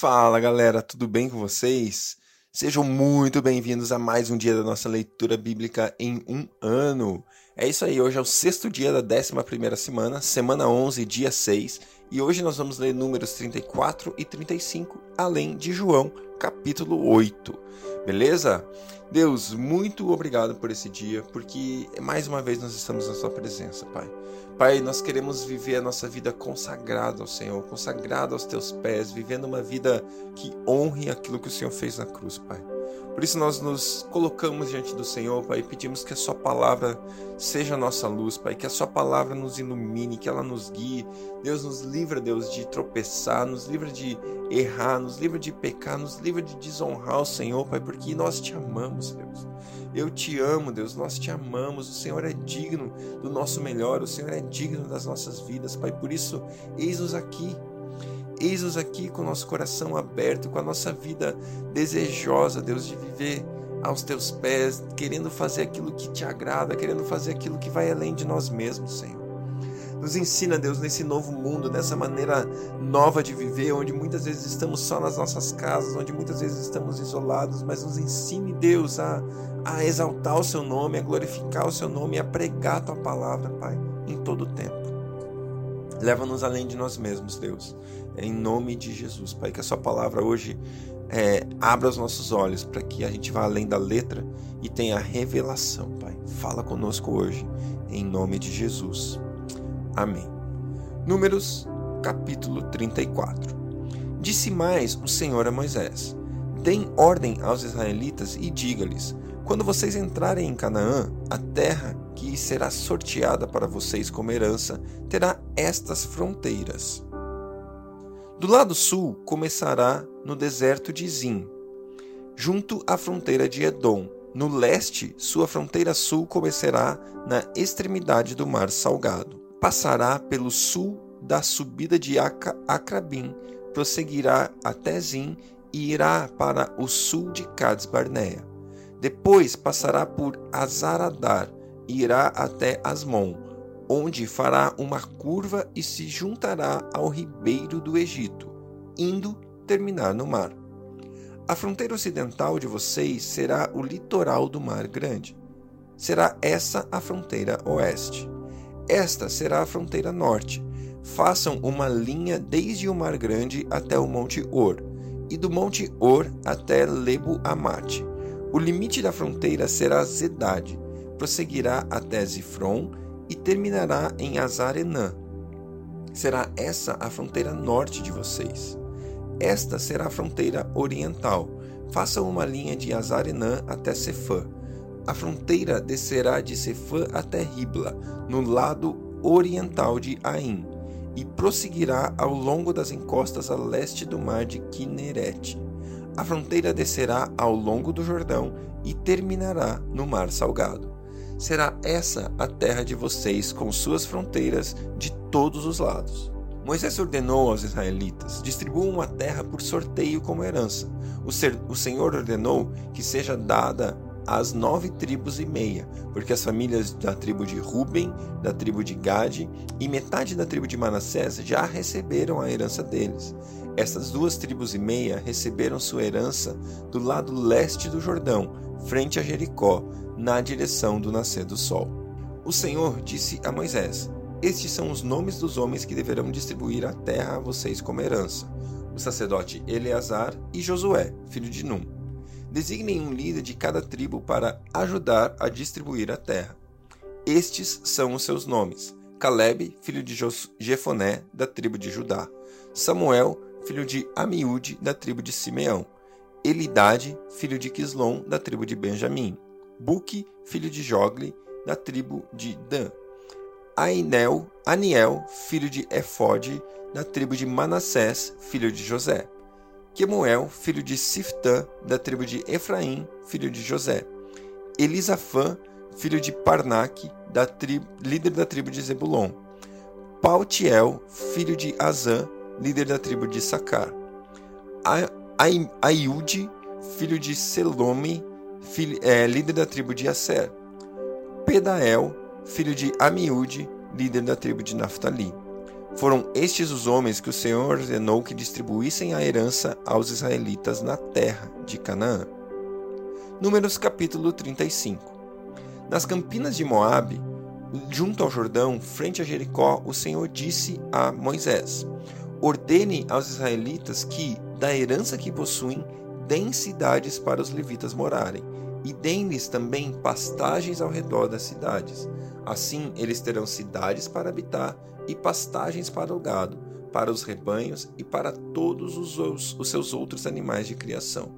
Fala galera, tudo bem com vocês? Sejam muito bem-vindos a mais um dia da nossa leitura bíblica em um ano. É isso aí, hoje é o sexto dia da 11 primeira semana, semana 11, dia 6, e hoje nós vamos ler números 34 e 35, além de João, capítulo 8. Beleza? Deus, muito obrigado por esse dia, porque mais uma vez nós estamos na Sua presença, Pai. Pai, nós queremos viver a nossa vida consagrada ao Senhor, consagrada aos Teus pés, vivendo uma vida que honre aquilo que o Senhor fez na cruz, Pai. Por isso nós nos colocamos diante do Senhor, Pai, e pedimos que a Sua palavra seja a nossa luz, Pai, que a Sua palavra nos ilumine, que ela nos guie. Deus nos livra, Deus, de tropeçar, nos livra de errar, nos livra de pecar, nos livra de desonrar o Senhor, Pai, porque nós te amamos, Deus. Eu te amo, Deus, nós te amamos. O Senhor é digno do nosso melhor, o Senhor é digno das nossas vidas, Pai. Por isso, eis-nos aqui Eis-nos aqui com o nosso coração aberto, com a nossa vida desejosa, Deus, de viver aos teus pés, querendo fazer aquilo que te agrada, querendo fazer aquilo que vai além de nós mesmos, Senhor. Nos ensina, Deus, nesse novo mundo, nessa maneira nova de viver, onde muitas vezes estamos só nas nossas casas, onde muitas vezes estamos isolados, mas nos ensine, Deus, a, a exaltar o seu nome, a glorificar o seu nome, a pregar a tua palavra, Pai, em todo o tempo. Leva-nos além de nós mesmos, Deus. Em nome de Jesus, Pai, que a Sua palavra hoje é, abra os nossos olhos para que a gente vá além da letra e tenha revelação, Pai. Fala conosco hoje, em nome de Jesus. Amém. Números, capítulo 34. Disse mais o Senhor a Moisés: Deem ordem aos israelitas e diga-lhes: quando vocês entrarem em Canaã, a terra que será sorteada para vocês como herança terá estas fronteiras. Do lado sul começará no deserto de Zim, junto à fronteira de Edom. No leste, sua fronteira sul começará na extremidade do Mar Salgado. Passará pelo sul da subida de Acrabim, prosseguirá até Zim e irá para o sul de Cades Barnea. Depois passará por Azaradar e irá até Asmon, onde fará uma curva e se juntará ao ribeiro do Egito, indo terminar no mar. A fronteira ocidental de vocês será o litoral do Mar Grande. Será essa a fronteira oeste. Esta será a fronteira norte. Façam uma linha desde o Mar Grande até o Monte Or, e do Monte Or até Lebo Amate o limite da fronteira será Zedade, prosseguirá até Zifron e terminará em Azarenã. Será essa a fronteira norte de vocês. Esta será a fronteira oriental. Façam uma linha de Azarenã até Cefã. A fronteira descerá de Cefã até Ribla, no lado oriental de Ain, e prosseguirá ao longo das encostas a leste do mar de Kinerete a fronteira descerá ao longo do Jordão e terminará no Mar Salgado. Será essa a terra de vocês, com suas fronteiras de todos os lados. Moisés ordenou aos israelitas: distribuam a terra por sorteio como herança. O, ser, o Senhor ordenou que seja dada às nove tribos e meia, porque as famílias da tribo de Ruben, da tribo de Gade e metade da tribo de Manassés já receberam a herança deles. Essas duas tribos e meia receberam sua herança do lado leste do Jordão, frente a Jericó, na direção do nascer do sol. O Senhor disse a Moisés: Estes são os nomes dos homens que deverão distribuir a terra a vocês como herança: o sacerdote Eleazar e Josué, filho de Num. Designem um líder de cada tribo para ajudar a distribuir a terra. Estes são os seus nomes: Caleb, filho de Jefoné, da tribo de Judá, Samuel, filho de Amiúde, da tribo de Simeão. Elidade, filho de Quislom, da tribo de Benjamim. Buque, filho de Jogli, da tribo de Dan. Ainel, Aniel, filho de Efode, da tribo de Manassés, filho de José. Quemuel, filho de Siftã, da tribo de Efraim, filho de José. Elisafã, filho de Parnaque, da tribo, líder da tribo de Zebulon. Pautiel, filho de Azã, líder da tribo de Sacar. Aiude, filho de Selome, filho, é, líder da tribo de Aser. Pedael, filho de Amiúde, líder da tribo de Naphtali. Foram estes os homens que o Senhor ordenou que distribuíssem a herança aos israelitas na terra de Canaã. Números capítulo 35. Nas campinas de Moabe, junto ao Jordão, frente a Jericó, o Senhor disse a Moisés: Ordene aos israelitas que, da herança que possuem, deem cidades para os levitas morarem, e deem-lhes também pastagens ao redor das cidades. Assim eles terão cidades para habitar e pastagens para o gado, para os rebanhos e para todos os, os seus outros animais de criação.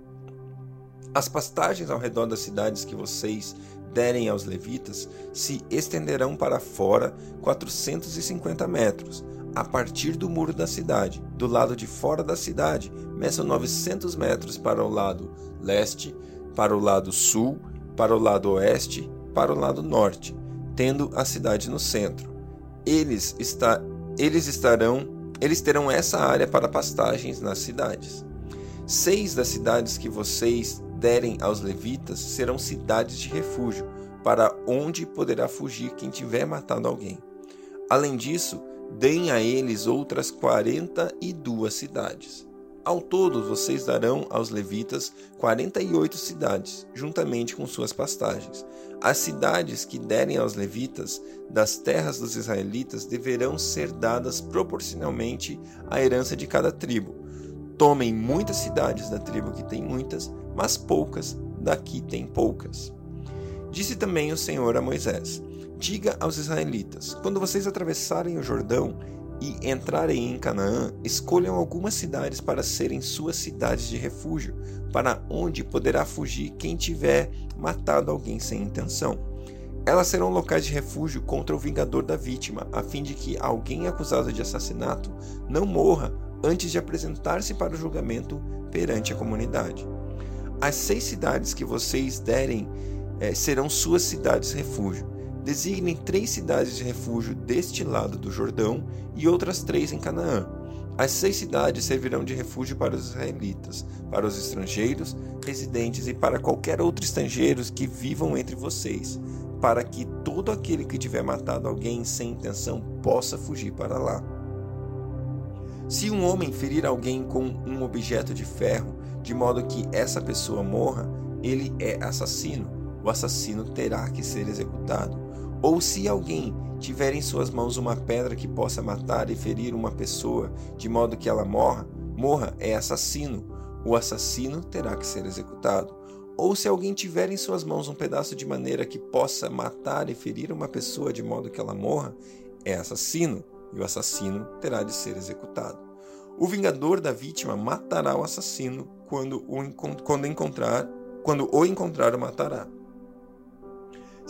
As pastagens ao redor das cidades que vocês derem aos levitas se estenderão para fora 450 metros, a partir do muro da cidade. Do lado de fora da cidade, meçam 900 metros para o lado leste, para o lado sul, para o lado oeste, para o lado norte, tendo a cidade no centro eles, está, eles estarão, eles terão essa área para pastagens nas cidades. Seis das cidades que vocês derem aos levitas serão cidades de refúgio, para onde poderá fugir quem tiver matado alguém. Além disso, deem a eles outras quarenta e duas cidades. Ao todo, vocês darão aos levitas 48 cidades, juntamente com suas pastagens. As cidades que derem aos levitas das terras dos israelitas deverão ser dadas proporcionalmente à herança de cada tribo. Tomem muitas cidades da tribo que tem muitas, mas poucas da que tem poucas. Disse também o Senhor a Moisés: Diga aos israelitas: quando vocês atravessarem o Jordão e entrarem em Canaã, escolham algumas cidades para serem suas cidades de refúgio, para onde poderá fugir quem tiver matado alguém sem intenção. Elas serão locais de refúgio contra o vingador da vítima, a fim de que alguém acusado de assassinato não morra antes de apresentar-se para o julgamento perante a comunidade. As seis cidades que vocês derem eh, serão suas cidades refúgio Designem três cidades de refúgio deste lado do Jordão e outras três em Canaã. As seis cidades servirão de refúgio para os israelitas, para os estrangeiros, residentes e para qualquer outro estrangeiro que vivam entre vocês, para que todo aquele que tiver matado alguém sem intenção possa fugir para lá. Se um homem ferir alguém com um objeto de ferro, de modo que essa pessoa morra, ele é assassino. O assassino terá que ser executado. Ou se alguém tiver em suas mãos uma pedra que possa matar e ferir uma pessoa de modo que ela morra, morra é assassino. O assassino terá que ser executado. Ou se alguém tiver em suas mãos um pedaço de maneira que possa matar e ferir uma pessoa de modo que ela morra, é assassino, e o assassino terá de ser executado. O vingador da vítima matará o assassino quando o, quando encontrar, quando o encontrar o matará.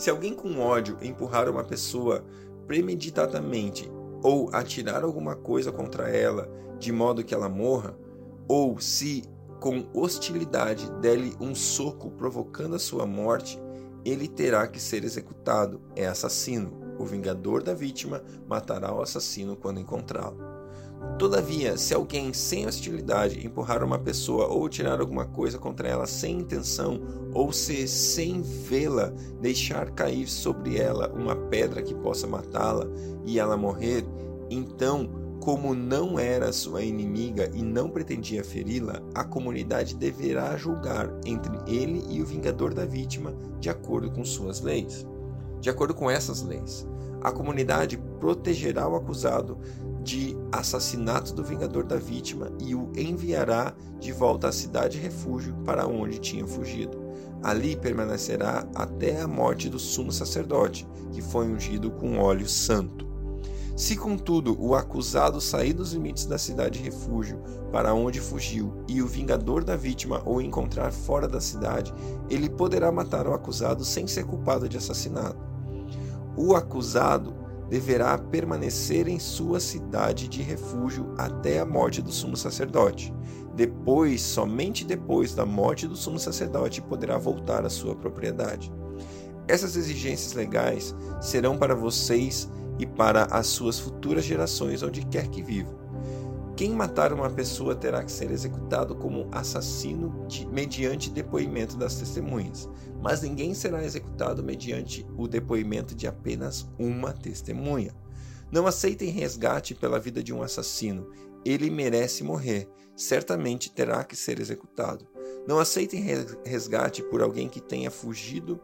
Se alguém com ódio empurrar uma pessoa premeditadamente ou atirar alguma coisa contra ela de modo que ela morra, ou se com hostilidade der-lhe um soco provocando a sua morte, ele terá que ser executado. É assassino. O vingador da vítima matará o assassino quando encontrá-lo. Todavia, se alguém sem hostilidade empurrar uma pessoa ou tirar alguma coisa contra ela sem intenção, ou se sem vê-la deixar cair sobre ela uma pedra que possa matá-la e ela morrer, então, como não era sua inimiga e não pretendia feri-la, a comunidade deverá julgar entre ele e o vingador da vítima de acordo com suas leis. De acordo com essas leis, a comunidade protegerá o acusado de assassinato do vingador da vítima e o enviará de volta à cidade refúgio para onde tinha fugido. Ali permanecerá até a morte do sumo sacerdote, que foi ungido com óleo santo. Se, contudo, o acusado sair dos limites da cidade refúgio para onde fugiu e o vingador da vítima o encontrar fora da cidade, ele poderá matar o acusado sem ser culpado de assassinato. O acusado deverá permanecer em sua cidade de refúgio até a morte do sumo sacerdote. Depois, somente depois da morte do sumo sacerdote, poderá voltar à sua propriedade. Essas exigências legais serão para vocês e para as suas futuras gerações onde quer que vivam. Quem matar uma pessoa terá que ser executado como assassino de, mediante depoimento das testemunhas, mas ninguém será executado mediante o depoimento de apenas uma testemunha. Não aceitem resgate pela vida de um assassino. Ele merece morrer. Certamente terá que ser executado. Não aceitem resgate por alguém que tenha fugido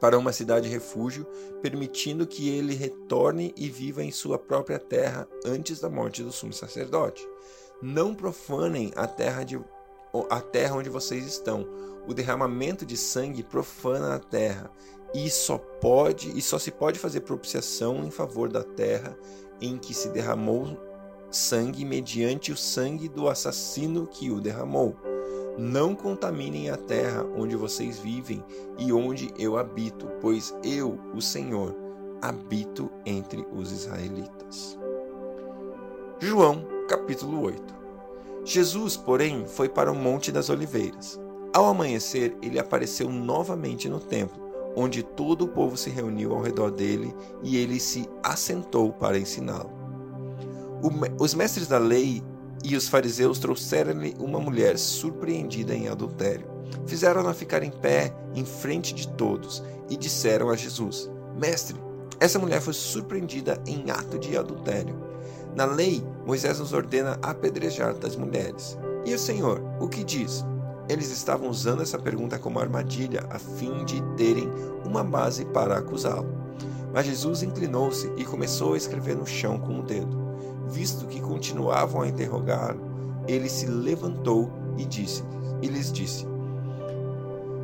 para uma cidade refúgio, permitindo que ele retorne e viva em sua própria terra antes da morte do sumo sacerdote. Não profanem a terra, de, a terra onde vocês estão. O derramamento de sangue profana a terra e só pode e só se pode fazer propiciação em favor da terra em que se derramou sangue mediante o sangue do assassino que o derramou. Não contaminem a terra onde vocês vivem e onde eu habito, pois eu, o Senhor, habito entre os israelitas. João, capítulo 8. Jesus, porém, foi para o Monte das Oliveiras. Ao amanhecer, ele apareceu novamente no templo, onde todo o povo se reuniu ao redor dele e ele se assentou para ensiná-lo. Os mestres da lei e os fariseus trouxeram-lhe uma mulher surpreendida em adultério. Fizeram-na ficar em pé em frente de todos e disseram a Jesus: Mestre, essa mulher foi surpreendida em ato de adultério. Na lei, Moisés nos ordena apedrejar das mulheres. E o Senhor, o que diz? Eles estavam usando essa pergunta como armadilha a fim de terem uma base para acusá-lo. Mas Jesus inclinou-se e começou a escrever no chão com o dedo. Visto que continuavam a interrogá-lo, ele se levantou e disse e lhes disse: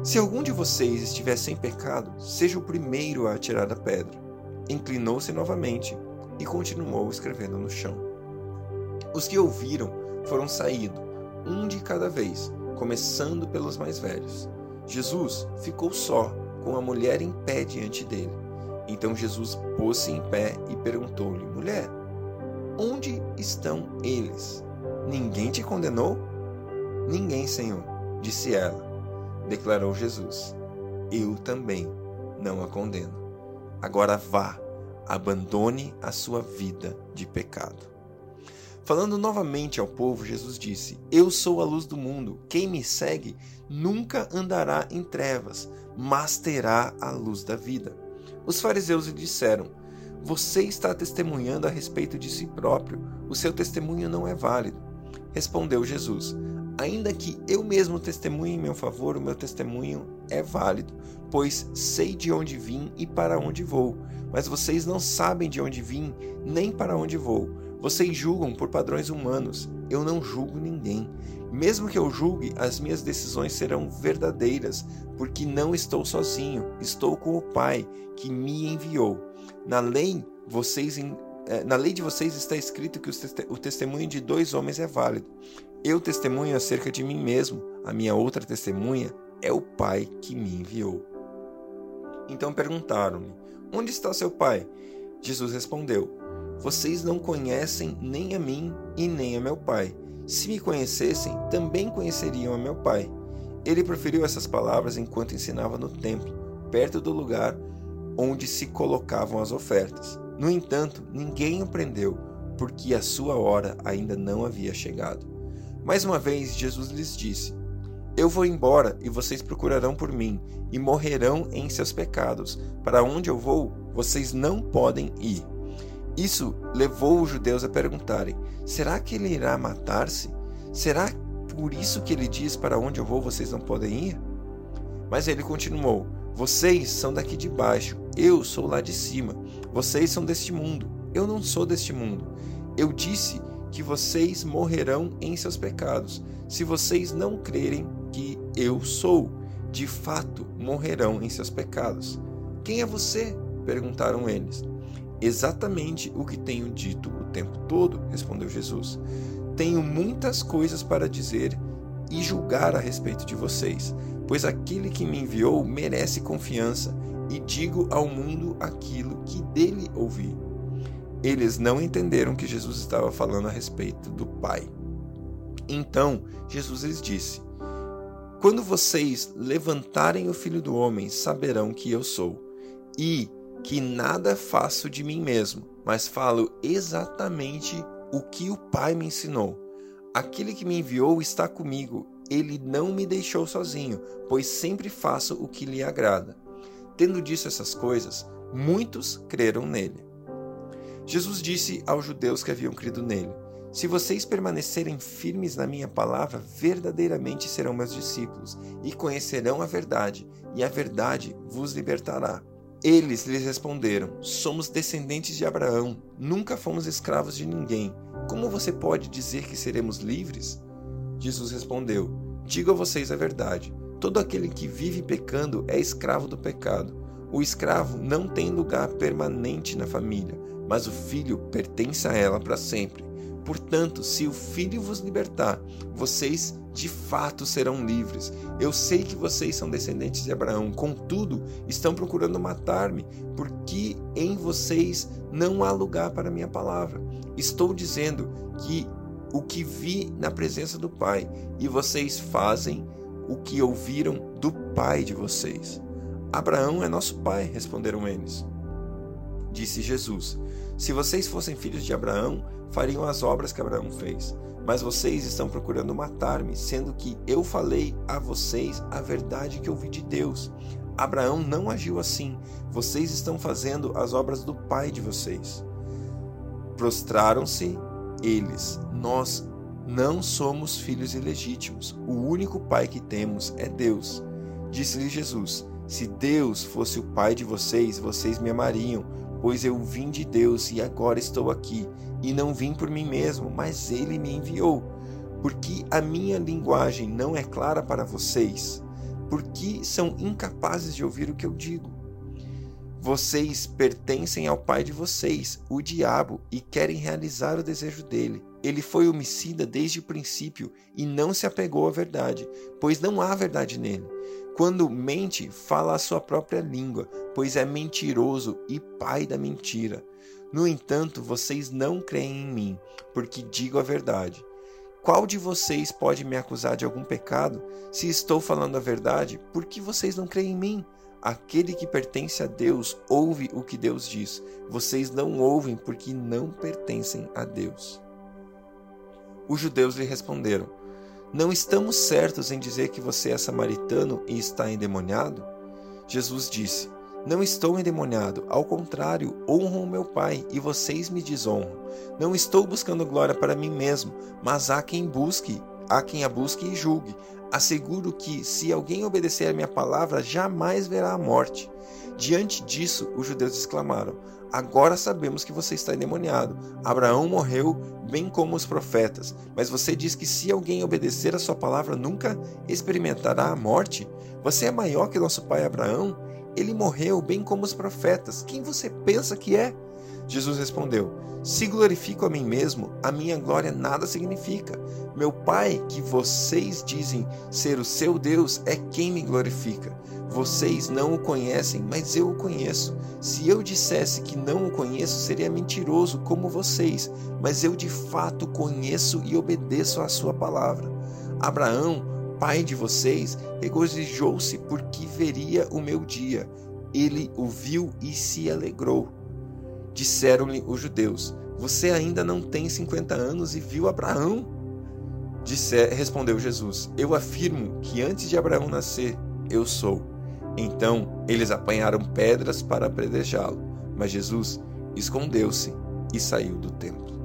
Se algum de vocês estiver sem pecado, seja o primeiro a atirar a pedra. Inclinou-se novamente e continuou escrevendo no chão. Os que ouviram foram saindo, um de cada vez, começando pelos mais velhos. Jesus ficou só, com a mulher em pé diante dele. Então Jesus pôs-se em pé e perguntou-lhe: Mulher, Onde estão eles? Ninguém te condenou? Ninguém, Senhor, disse ela. Declarou Jesus: Eu também não a condeno. Agora vá, abandone a sua vida de pecado. Falando novamente ao povo, Jesus disse: Eu sou a luz do mundo. Quem me segue nunca andará em trevas, mas terá a luz da vida. Os fariseus lhe disseram: você está testemunhando a respeito de si próprio. O seu testemunho não é válido. Respondeu Jesus: Ainda que eu mesmo testemunhe em meu favor, o meu testemunho é válido, pois sei de onde vim e para onde vou. Mas vocês não sabem de onde vim, nem para onde vou. Vocês julgam por padrões humanos. Eu não julgo ninguém. Mesmo que eu julgue, as minhas decisões serão verdadeiras, porque não estou sozinho, estou com o Pai que me enviou. Na lei, vocês é, na lei de vocês está escrito que o testemunho de dois homens é válido. Eu testemunho acerca de mim mesmo, a minha outra testemunha é o Pai que me enviou. Então perguntaram-lhe: Onde está seu pai? Jesus respondeu: Vocês não conhecem nem a mim e nem a meu pai. Se me conhecessem, também conheceriam a meu pai. Ele proferiu essas palavras enquanto ensinava no templo, perto do lugar onde se colocavam as ofertas. No entanto, ninguém o prendeu, porque a sua hora ainda não havia chegado. Mais uma vez, Jesus lhes disse: Eu vou embora e vocês procurarão por mim e morrerão em seus pecados. Para onde eu vou, vocês não podem ir. Isso levou os judeus a perguntarem: Será que ele irá matar-se? Será por isso que ele diz: Para onde eu vou, vocês não podem ir? Mas ele continuou: vocês são daqui de baixo, eu sou lá de cima. Vocês são deste mundo, eu não sou deste mundo. Eu disse que vocês morrerão em seus pecados. Se vocês não crerem que eu sou, de fato morrerão em seus pecados. Quem é você? perguntaram eles. Exatamente o que tenho dito o tempo todo, respondeu Jesus. Tenho muitas coisas para dizer e julgar a respeito de vocês pois aquele que me enviou merece confiança, e digo ao mundo aquilo que dele ouvi. Eles não entenderam que Jesus estava falando a respeito do Pai. Então Jesus lhes disse: Quando vocês levantarem o Filho do Homem, saberão que eu sou, e que nada faço de mim mesmo, mas falo exatamente o que o Pai me ensinou. Aquele que me enviou está comigo ele não me deixou sozinho, pois sempre faço o que lhe agrada. Tendo dito essas coisas, muitos creram nele. Jesus disse aos judeus que haviam crido nele: Se vocês permanecerem firmes na minha palavra, verdadeiramente serão meus discípulos e conhecerão a verdade, e a verdade vos libertará. Eles lhes responderam: Somos descendentes de Abraão, nunca fomos escravos de ninguém. Como você pode dizer que seremos livres? Jesus respondeu: Digo a vocês a verdade. Todo aquele que vive pecando é escravo do pecado. O escravo não tem lugar permanente na família, mas o filho pertence a ela para sempre. Portanto, se o filho vos libertar, vocês de fato serão livres. Eu sei que vocês são descendentes de Abraão, contudo, estão procurando matar-me, porque em vocês não há lugar para minha palavra. Estou dizendo que o que vi na presença do Pai, e vocês fazem o que ouviram do pai de vocês. Abraão é nosso pai, responderam eles. Disse Jesus: Se vocês fossem filhos de Abraão, fariam as obras que Abraão fez. Mas vocês estão procurando matar-me, sendo que eu falei a vocês a verdade que ouvi de Deus. Abraão não agiu assim. Vocês estão fazendo as obras do pai de vocês. Prostraram-se eles. Nós não somos filhos ilegítimos. O único pai que temos é Deus. Disse-lhe Jesus: Se Deus fosse o pai de vocês, vocês me amariam, pois eu vim de Deus e agora estou aqui. E não vim por mim mesmo, mas ele me enviou. Porque a minha linguagem não é clara para vocês? Porque são incapazes de ouvir o que eu digo? Vocês pertencem ao pai de vocês, o diabo, e querem realizar o desejo dele. Ele foi homicida desde o princípio e não se apegou à verdade, pois não há verdade nele. Quando mente, fala a sua própria língua, pois é mentiroso e pai da mentira. No entanto, vocês não creem em mim, porque digo a verdade. Qual de vocês pode me acusar de algum pecado? Se estou falando a verdade, por que vocês não creem em mim? Aquele que pertence a Deus ouve o que Deus diz. Vocês não ouvem porque não pertencem a Deus. Os judeus lhe responderam: Não estamos certos em dizer que você é samaritano e está endemoniado? Jesus disse: Não estou endemoniado, ao contrário, honro o meu Pai e vocês me desonram. Não estou buscando glória para mim mesmo, mas há quem busque, há quem a busque e julgue. Asseguro que, se alguém obedecer a minha palavra, jamais verá a morte. Diante disso, os judeus exclamaram: Agora sabemos que você está endemoniado. Abraão morreu, bem como os profetas. Mas você diz que se alguém obedecer a sua palavra, nunca experimentará a morte? Você é maior que nosso pai Abraão? Ele morreu, bem como os profetas. Quem você pensa que é? Jesus respondeu: Se glorifico a mim mesmo, a minha glória nada significa. Meu Pai, que vocês dizem ser o seu Deus, é quem me glorifica. Vocês não o conhecem, mas eu o conheço. Se eu dissesse que não o conheço, seria mentiroso como vocês, mas eu de fato conheço e obedeço à sua palavra. Abraão, pai de vocês, regozijou-se porque veria o meu dia. Ele o viu e se alegrou. Disseram-lhe os judeus: Você ainda não tem cinquenta anos e viu Abraão? Disse, respondeu Jesus: Eu afirmo que antes de Abraão nascer, eu sou. Então eles apanharam pedras para apedrejá-lo, mas Jesus escondeu-se e saiu do templo.